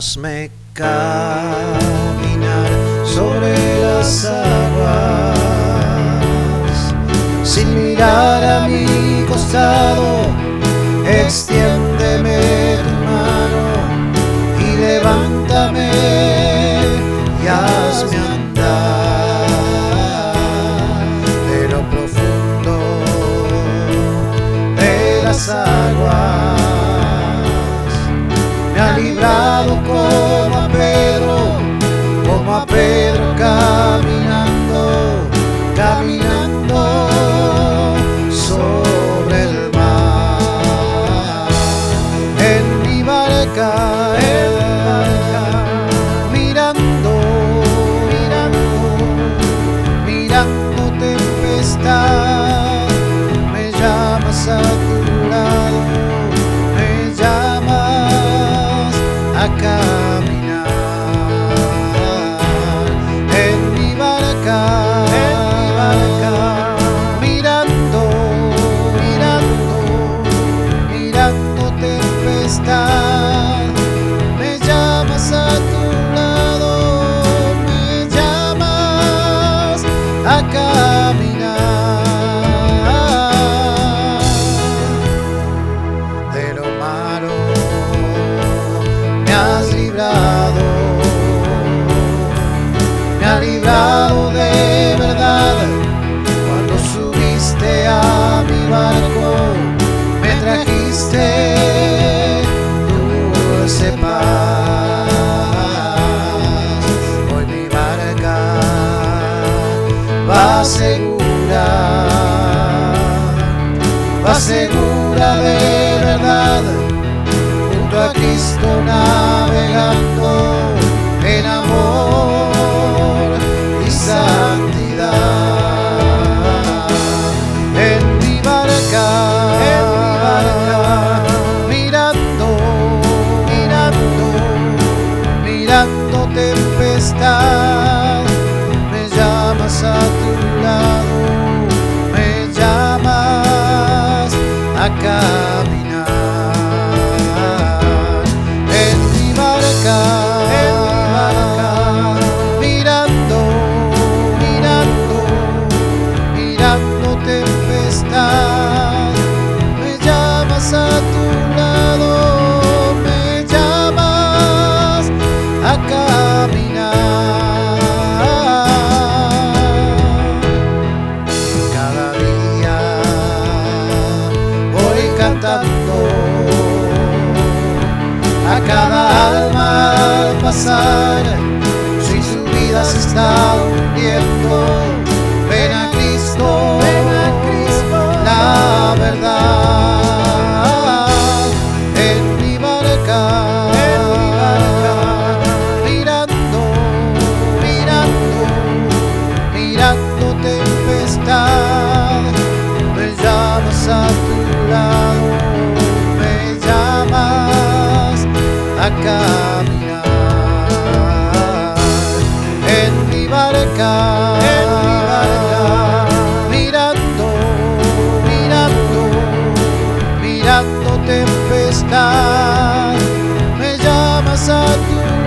Hazme caminar sobre las aguas, sin mirar a mi costado, a me llamas a caminar. En mi barca, en mi barca, mirando, mirando, mirando tempestad, va segura va segura de verdad, junto a Cristo navegando en amor y santidad. En mi barca, en mi barca, mirando, mirando, mirando tempestad, a caminar. Pasar, si su vida se está hundiendo, ven a Cristo, ven a Cristo, la verdad. En mi barca, en mi barca, mirando, mirando, mirando tempestad, me llamas a tu lado, me llamas a mirando tempestad,